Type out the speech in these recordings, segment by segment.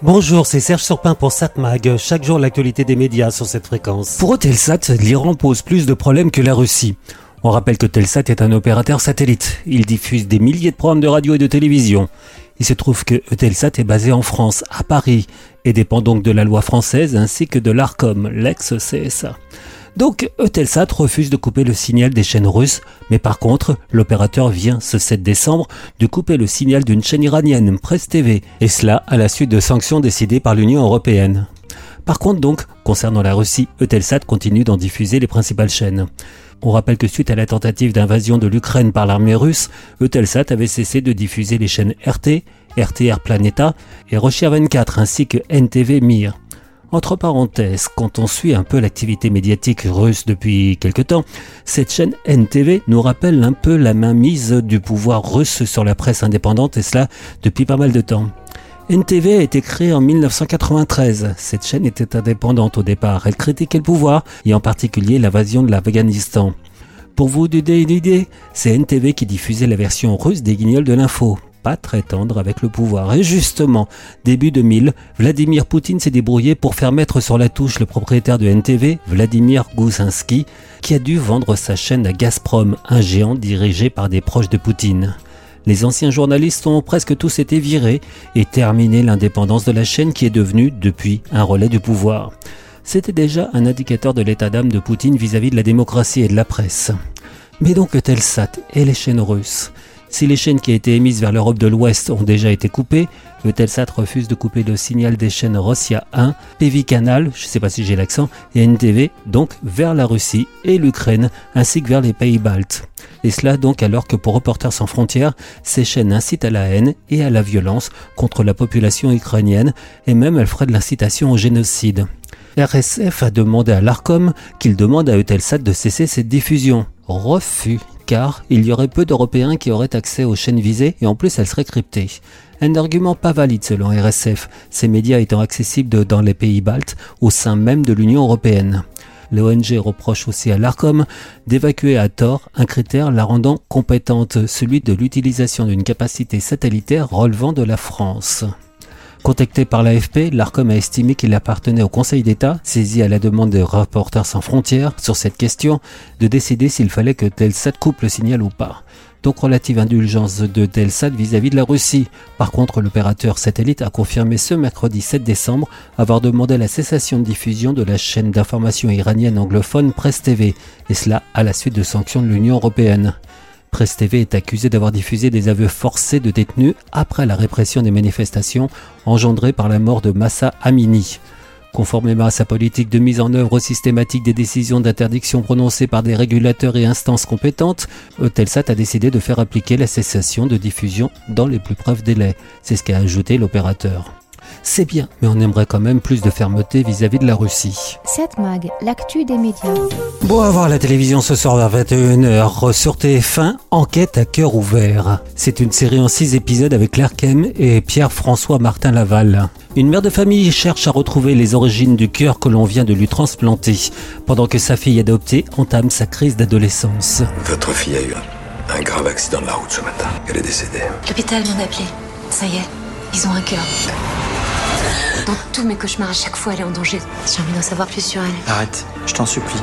Bonjour, c'est Serge Surpin pour SatMag. Chaque jour, l'actualité des médias sur cette fréquence. Pour Eutelsat, l'Iran pose plus de problèmes que la Russie. On rappelle que Telsat est un opérateur satellite. Il diffuse des milliers de programmes de radio et de télévision. Il se trouve que Eutelsat est basé en France, à Paris, et dépend donc de la loi française ainsi que de l'ARCOM, l'ex-CSA. Donc Eutelsat refuse de couper le signal des chaînes russes, mais par contre, l'opérateur vient ce 7 décembre de couper le signal d'une chaîne iranienne, Presse TV, et cela à la suite de sanctions décidées par l'Union européenne. Par contre donc, concernant la Russie, Eutelsat continue d'en diffuser les principales chaînes. On rappelle que suite à la tentative d'invasion de l'Ukraine par l'armée russe, Eutelsat avait cessé de diffuser les chaînes RT, RTR Planeta et Russia 24 ainsi que NTV Mir. Entre parenthèses, quand on suit un peu l'activité médiatique russe depuis quelque temps, cette chaîne NTV nous rappelle un peu la mainmise du pouvoir russe sur la presse indépendante et cela depuis pas mal de temps. NTV a été créée en 1993. Cette chaîne était indépendante au départ. Elle critiquait le pouvoir et en particulier l'invasion de l'Afghanistan. Pour vous donner une idée, c'est NTV qui diffusait la version russe des guignols de l'info très tendre avec le pouvoir. Et justement, début 2000, Vladimir Poutine s'est débrouillé pour faire mettre sur la touche le propriétaire de NTV, Vladimir Goussinski, qui a dû vendre sa chaîne à Gazprom, un géant dirigé par des proches de Poutine. Les anciens journalistes ont presque tous été virés et terminé l'indépendance de la chaîne qui est devenue, depuis, un relais du pouvoir. C'était déjà un indicateur de l'état d'âme de Poutine vis-à-vis -vis de la démocratie et de la presse. Mais donc Telsat et les chaînes russes si les chaînes qui été émises vers l'Europe de l'Ouest ont déjà été coupées, Eutelsat refuse de couper le signal des chaînes Rossia 1, PV Canal, je ne sais pas si j'ai l'accent, et NTV, donc vers la Russie et l'Ukraine, ainsi que vers les pays baltes. Et cela donc alors que pour Reporters sans frontières, ces chaînes incitent à la haine et à la violence contre la population ukrainienne, et même elles feraient de l'incitation au génocide. RSF a demandé à l'ARCOM qu'il demande à Eutelsat de cesser cette diffusion. Refus car il y aurait peu d'Européens qui auraient accès aux chaînes visées et en plus elles seraient cryptées. Un argument pas valide selon RSF, ces médias étant accessibles dans les pays baltes au sein même de l'Union européenne. L'ONG reproche aussi à l'ARCOM d'évacuer à tort un critère la rendant compétente, celui de l'utilisation d'une capacité satellitaire relevant de la France. Contacté par l'AFP, l'ARCOM a estimé qu'il appartenait au Conseil d'État, saisi à la demande de Reporters sans frontières sur cette question, de décider s'il fallait que Telsat coupe le signal ou pas. Donc relative indulgence de Telsat vis-à-vis de la Russie. Par contre, l'opérateur satellite a confirmé ce mercredi 7 décembre avoir demandé la cessation de diffusion de la chaîne d'information iranienne anglophone Presse TV, et cela à la suite de sanctions de l'Union européenne. Presse TV est accusé d'avoir diffusé des aveux forcés de détenus après la répression des manifestations engendrées par la mort de Massa Amini. Conformément à sa politique de mise en œuvre systématique des décisions d'interdiction prononcées par des régulateurs et instances compétentes, Eutelsat a décidé de faire appliquer la cessation de diffusion dans les plus brefs délais. C'est ce qu'a ajouté l'opérateur. C'est bien, mais on aimerait quand même plus de fermeté vis-à-vis de la Russie. Cette mag, l'actu des médias. Bon à voir la télévision ce soir vers 21h sur TF1, Enquête à cœur ouvert. C'est une série en 6 épisodes avec Claire Kem et Pierre-François Martin Laval. Une mère de famille cherche à retrouver les origines du cœur que l'on vient de lui transplanter, pendant que sa fille adoptée entame sa crise d'adolescence. Votre fille a eu un, grave accident de la route ce matin. Elle est décédée. L'hôpital vient d'appeler. Ça y est, ils ont un cœur. Dans tous mes cauchemars, à chaque fois, elle est en danger. J'ai envie d'en savoir plus sur elle. Arrête, je t'en supplie.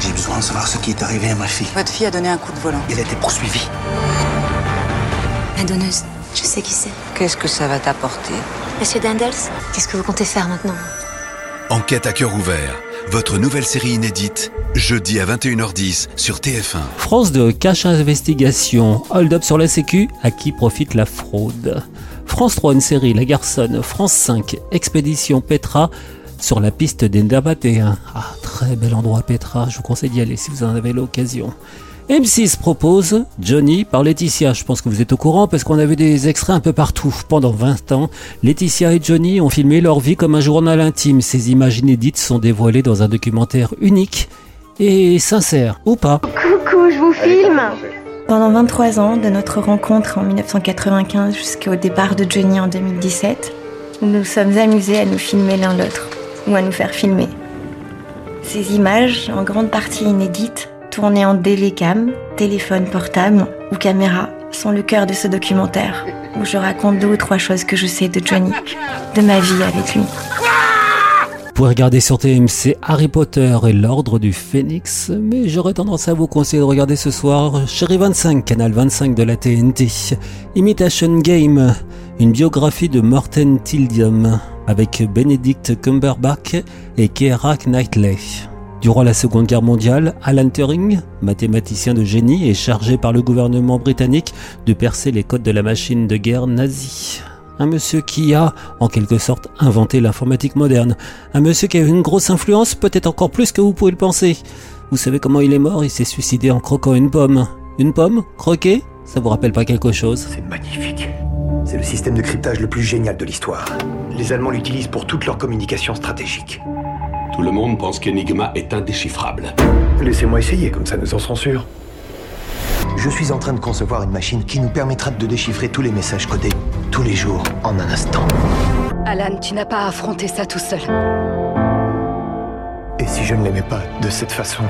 J'ai besoin de savoir ce qui est arrivé à ma fille. Votre fille a donné un coup de volant. Elle a été poursuivie. La donneuse, je sais qui c'est. Qu'est-ce que ça va t'apporter? Monsieur Dendels, qu'est-ce que vous comptez faire maintenant? Enquête à cœur ouvert. Votre nouvelle série inédite, jeudi à 21h10 sur TF1. France de cache investigation, hold up sur la sécu, à qui profite la fraude? France 3, une série, La Garçonne. France 5, Expédition Petra sur la piste des Nabatéens. Ah, très bel endroit Petra, je vous conseille d'y aller si vous en avez l'occasion. M6 propose Johnny par Laetitia. Je pense que vous êtes au courant parce qu'on a vu des extraits un peu partout. Pendant 20 ans, Laetitia et Johnny ont filmé leur vie comme un journal intime. Ces images inédites sont dévoilées dans un documentaire unique et sincère, ou pas. Coucou, je vous filme pendant 23 ans, de notre rencontre en 1995 jusqu'au départ de Johnny en 2017, nous nous sommes amusés à nous filmer l'un l'autre, ou à nous faire filmer. Ces images, en grande partie inédites, tournées en délécam, téléphone portable ou caméra, sont le cœur de ce documentaire, où je raconte deux ou trois choses que je sais de Johnny, de ma vie avec lui. Vous pouvez regarder sur TMC Harry Potter et l'Ordre du Phénix, mais j'aurais tendance à vous conseiller de regarder ce soir Chérie 25, canal 25 de la TNT, Imitation Game, une biographie de Morten Tildium, avec Benedict Cumberbatch et Keira Knightley. Durant la Seconde Guerre mondiale, Alan Turing, mathématicien de génie, est chargé par le gouvernement britannique de percer les codes de la machine de guerre nazie. Un monsieur qui a, en quelque sorte, inventé l'informatique moderne. Un monsieur qui a eu une grosse influence, peut-être encore plus que vous pouvez le penser. Vous savez comment il est mort Il s'est suicidé en croquant une pomme. Une pomme Croquée Ça vous rappelle pas quelque chose? C'est magnifique. C'est le système de cryptage le plus génial de l'histoire. Les Allemands l'utilisent pour toute leur communication stratégique. Tout le monde pense qu'Enigma est indéchiffrable. Laissez-moi essayer, comme ça nous en serons sûrs. Je suis en train de concevoir une machine qui nous permettra de déchiffrer tous les messages codés, tous les jours, en un instant. Alan, tu n'as pas à affronter ça tout seul. Et si je ne l'aimais pas de cette façon?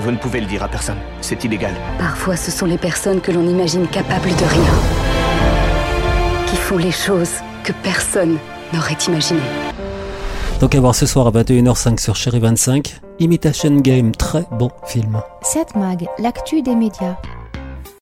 Vous ne pouvez le dire à personne, c'est illégal. Parfois, ce sont les personnes que l'on imagine capables de rien. Qui font les choses que personne n'aurait imaginées. Donc à voir ce soir à 21h05 sur Chérie 25, Imitation Game, très bon film. 7 Mag, l'actu des médias.